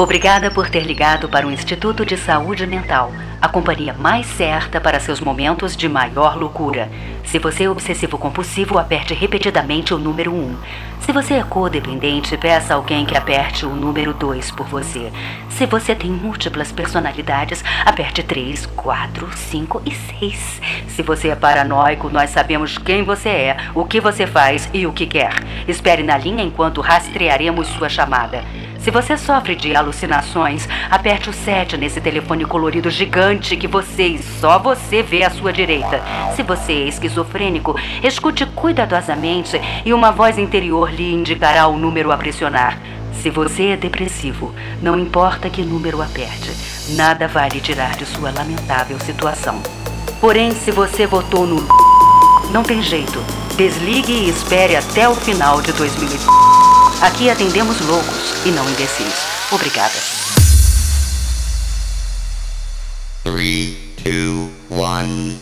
Obrigada por ter ligado para o Instituto de Saúde Mental, a companhia mais certa para seus momentos de maior loucura. Se você é obsessivo compulsivo, aperte repetidamente o número 1. Se você é codependente, peça alguém que aperte o número 2 por você. Se você tem múltiplas personalidades, aperte 3, 4, 5 e 6. Se você é paranoico, nós sabemos quem você é, o que você faz e o que quer. Espere na linha enquanto rastrearemos sua chamada. Se você sofre de alucinações, aperte o 7 nesse telefone colorido gigante que você e só você vê à sua direita. Se você é esquizofrênico, escute cuidadosamente e uma voz interior lhe indicará o número a pressionar. Se você é depressivo, não importa que número aperte, nada vai lhe tirar de sua lamentável situação. Porém, se você votou no não tem jeito. Desligue e espere até o final de 2020. Aqui atendemos loucos e não imbecis. Obrigada. 3, 2, 1.